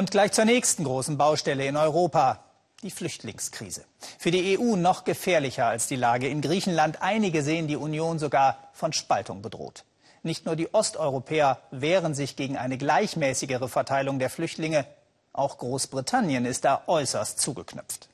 Und gleich zur nächsten großen Baustelle in Europa. Die Flüchtlingskrise. Für die EU noch gefährlicher als die Lage in Griechenland. Einige sehen die Union sogar von Spaltung bedroht. Nicht nur die Osteuropäer wehren sich gegen eine gleichmäßigere Verteilung der Flüchtlinge. Auch Großbritannien ist da äußerst zugeknüpft.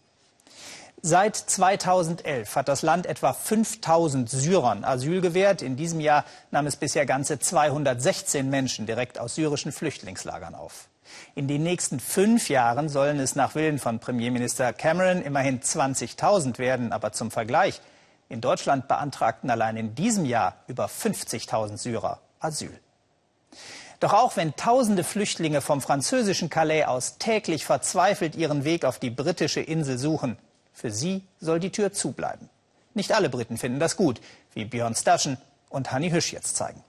Seit 2011 hat das Land etwa 5000 Syrern Asyl gewährt. In diesem Jahr nahm es bisher ganze 216 Menschen direkt aus syrischen Flüchtlingslagern auf. In den nächsten fünf Jahren sollen es nach Willen von Premierminister Cameron immerhin 20.000 werden. Aber zum Vergleich, in Deutschland beantragten allein in diesem Jahr über 50.000 Syrer Asyl. Doch auch wenn tausende Flüchtlinge vom französischen Calais aus täglich verzweifelt ihren Weg auf die britische Insel suchen, für sie soll die Tür zubleiben. Nicht alle Briten finden das gut, wie Björn Staschen und Hanni Hüsch jetzt zeigen.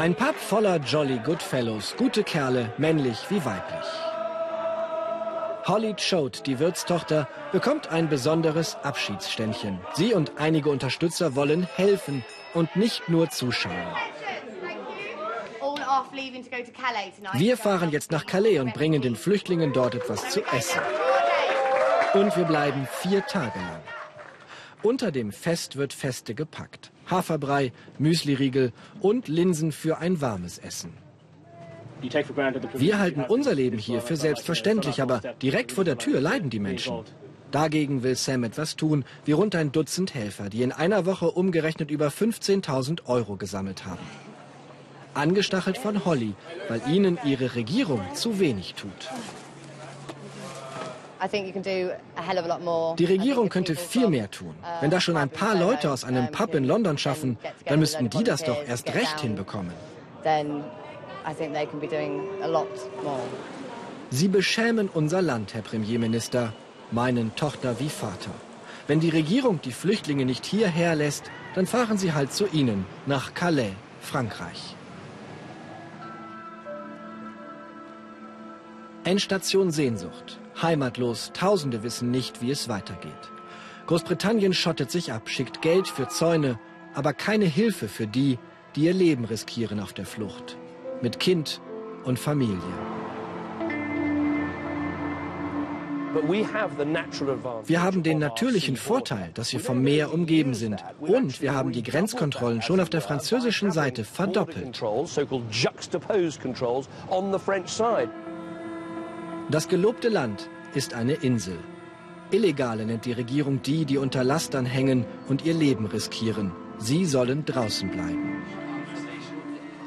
Ein Pub voller Jolly Goodfellows, gute Kerle, männlich wie weiblich. Holly Choate, die Wirtstochter, bekommt ein besonderes Abschiedsständchen. Sie und einige Unterstützer wollen helfen und nicht nur zuschauen. Wir fahren jetzt nach Calais und bringen den Flüchtlingen dort etwas zu essen. Und wir bleiben vier Tage lang. Unter dem Fest wird Feste gepackt. Haferbrei, Müsliriegel und Linsen für ein warmes Essen. Wir halten unser Leben hier für selbstverständlich, aber direkt vor der Tür leiden die Menschen. Dagegen will Sam etwas tun, wie rund ein Dutzend Helfer, die in einer Woche umgerechnet über 15.000 Euro gesammelt haben. Angestachelt von Holly, weil ihnen ihre Regierung zu wenig tut. Die Regierung könnte viel mehr tun. Uh, Wenn das schon ein paar Leute aus einem Pub in London schaffen, dann müssten die das doch erst recht hinbekommen. Sie beschämen unser Land, Herr Premierminister, meinen Tochter wie Vater. Wenn die Regierung die Flüchtlinge nicht hierher lässt, dann fahren sie halt zu Ihnen, nach Calais, Frankreich. Endstation Sehnsucht. Heimatlos, Tausende wissen nicht, wie es weitergeht. Großbritannien schottet sich ab, schickt Geld für Zäune, aber keine Hilfe für die, die ihr Leben riskieren auf der Flucht. Mit Kind und Familie. Wir haben den natürlichen Vorteil, dass wir vom Meer umgeben sind. Und wir haben die Grenzkontrollen schon auf der französischen Seite verdoppelt. Das gelobte Land ist eine Insel. Illegale nennt die Regierung die, die unter Lastern hängen und ihr Leben riskieren. Sie sollen draußen bleiben.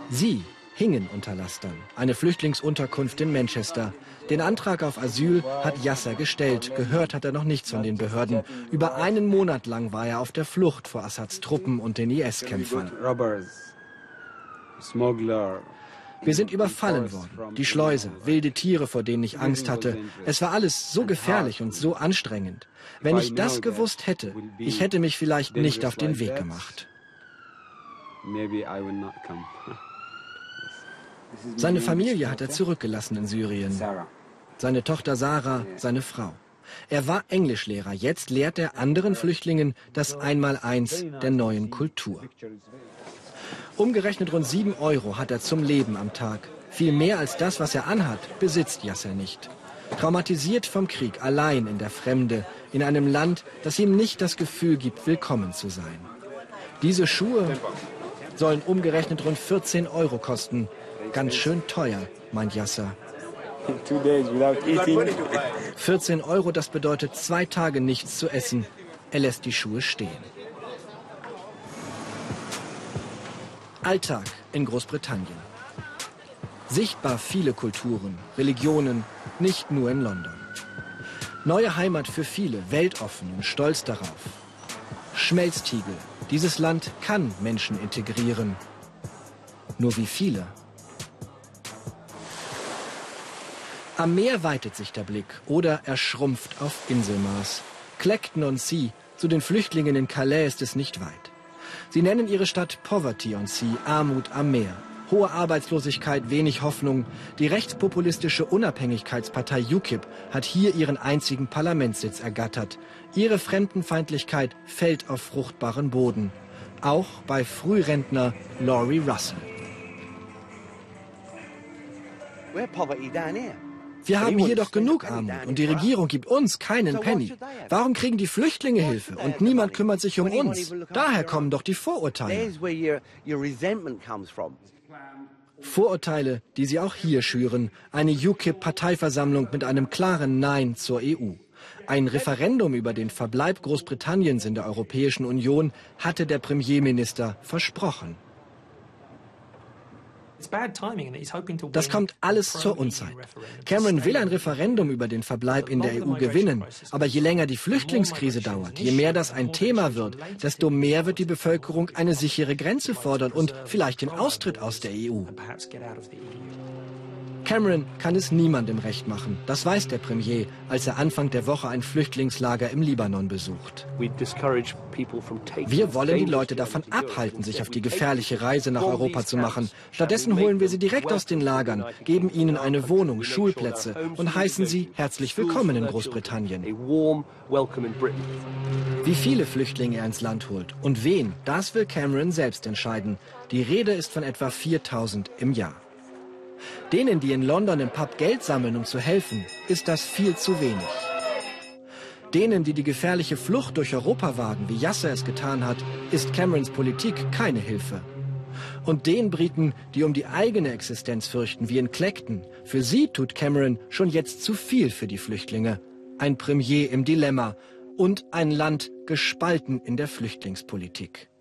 Sie hingen unter Lastern. Eine Flüchtlingsunterkunft in Manchester. Den Antrag auf Asyl hat Yasser gestellt. Gehört hat er noch nichts von den Behörden. Über einen Monat lang war er auf der Flucht vor Assads Truppen und den IS-Kämpfern. Wir sind überfallen worden. Die Schleuse, wilde Tiere, vor denen ich Angst hatte. Es war alles so gefährlich und so anstrengend. Wenn ich das gewusst hätte, ich hätte mich vielleicht nicht auf den Weg gemacht. Seine Familie hat er zurückgelassen in Syrien. Seine Tochter Sarah, seine Frau. Er war Englischlehrer, jetzt lehrt er anderen Flüchtlingen das Einmaleins der neuen Kultur. Umgerechnet rund 7 Euro hat er zum Leben am Tag. Viel mehr als das, was er anhat, besitzt Yasser nicht. Traumatisiert vom Krieg, allein in der Fremde, in einem Land, das ihm nicht das Gefühl gibt, willkommen zu sein. Diese Schuhe sollen umgerechnet rund 14 Euro kosten. Ganz schön teuer, meint Yasser. 14 Euro, das bedeutet zwei Tage nichts zu essen. Er lässt die Schuhe stehen. Alltag in Großbritannien. Sichtbar viele Kulturen, Religionen, nicht nur in London. Neue Heimat für viele, weltoffen und stolz darauf. Schmelztiegel. Dieses Land kann Menschen integrieren. Nur wie viele? Am Meer weitet sich der Blick oder er schrumpft auf Inselmaß. Clacton on Sea, zu den Flüchtlingen in Calais ist es nicht weit. Sie nennen ihre Stadt Poverty on Sea, Armut am Meer. Hohe Arbeitslosigkeit, wenig Hoffnung. Die rechtspopulistische Unabhängigkeitspartei UKIP hat hier ihren einzigen Parlamentssitz ergattert. Ihre Fremdenfeindlichkeit fällt auf fruchtbaren Boden. Auch bei Frührentner Laurie Russell. Wir haben hier doch genug Armut und die Regierung gibt uns keinen Penny. Warum kriegen die Flüchtlinge Hilfe und niemand kümmert sich um uns? Daher kommen doch die Vorurteile. Vorurteile, die sie auch hier schüren. Eine UKIP-Parteiversammlung mit einem klaren Nein zur EU. Ein Referendum über den Verbleib Großbritanniens in der Europäischen Union hatte der Premierminister versprochen. Das kommt alles zur Unzeit. Cameron will ein Referendum über den Verbleib in der EU gewinnen. Aber je länger die Flüchtlingskrise dauert, je mehr das ein Thema wird, desto mehr wird die Bevölkerung eine sichere Grenze fordern und vielleicht den Austritt aus der EU. Cameron kann es niemandem recht machen. Das weiß der Premier, als er Anfang der Woche ein Flüchtlingslager im Libanon besucht. Wir wollen die Leute davon abhalten, sich auf die gefährliche Reise nach Europa zu machen. Stattdessen holen wir sie direkt aus den Lagern, geben ihnen eine Wohnung, Schulplätze und heißen sie herzlich willkommen in Großbritannien. Wie viele Flüchtlinge er ins Land holt und wen, das will Cameron selbst entscheiden. Die Rede ist von etwa 4000 im Jahr. Denen, die in London im Pub Geld sammeln, um zu helfen, ist das viel zu wenig. Denen, die die gefährliche Flucht durch Europa wagen, wie Yasser es getan hat, ist Camerons Politik keine Hilfe. Und den Briten, die um die eigene Existenz fürchten, wie in Clacton, für sie tut Cameron schon jetzt zu viel für die Flüchtlinge. Ein Premier im Dilemma und ein Land gespalten in der Flüchtlingspolitik.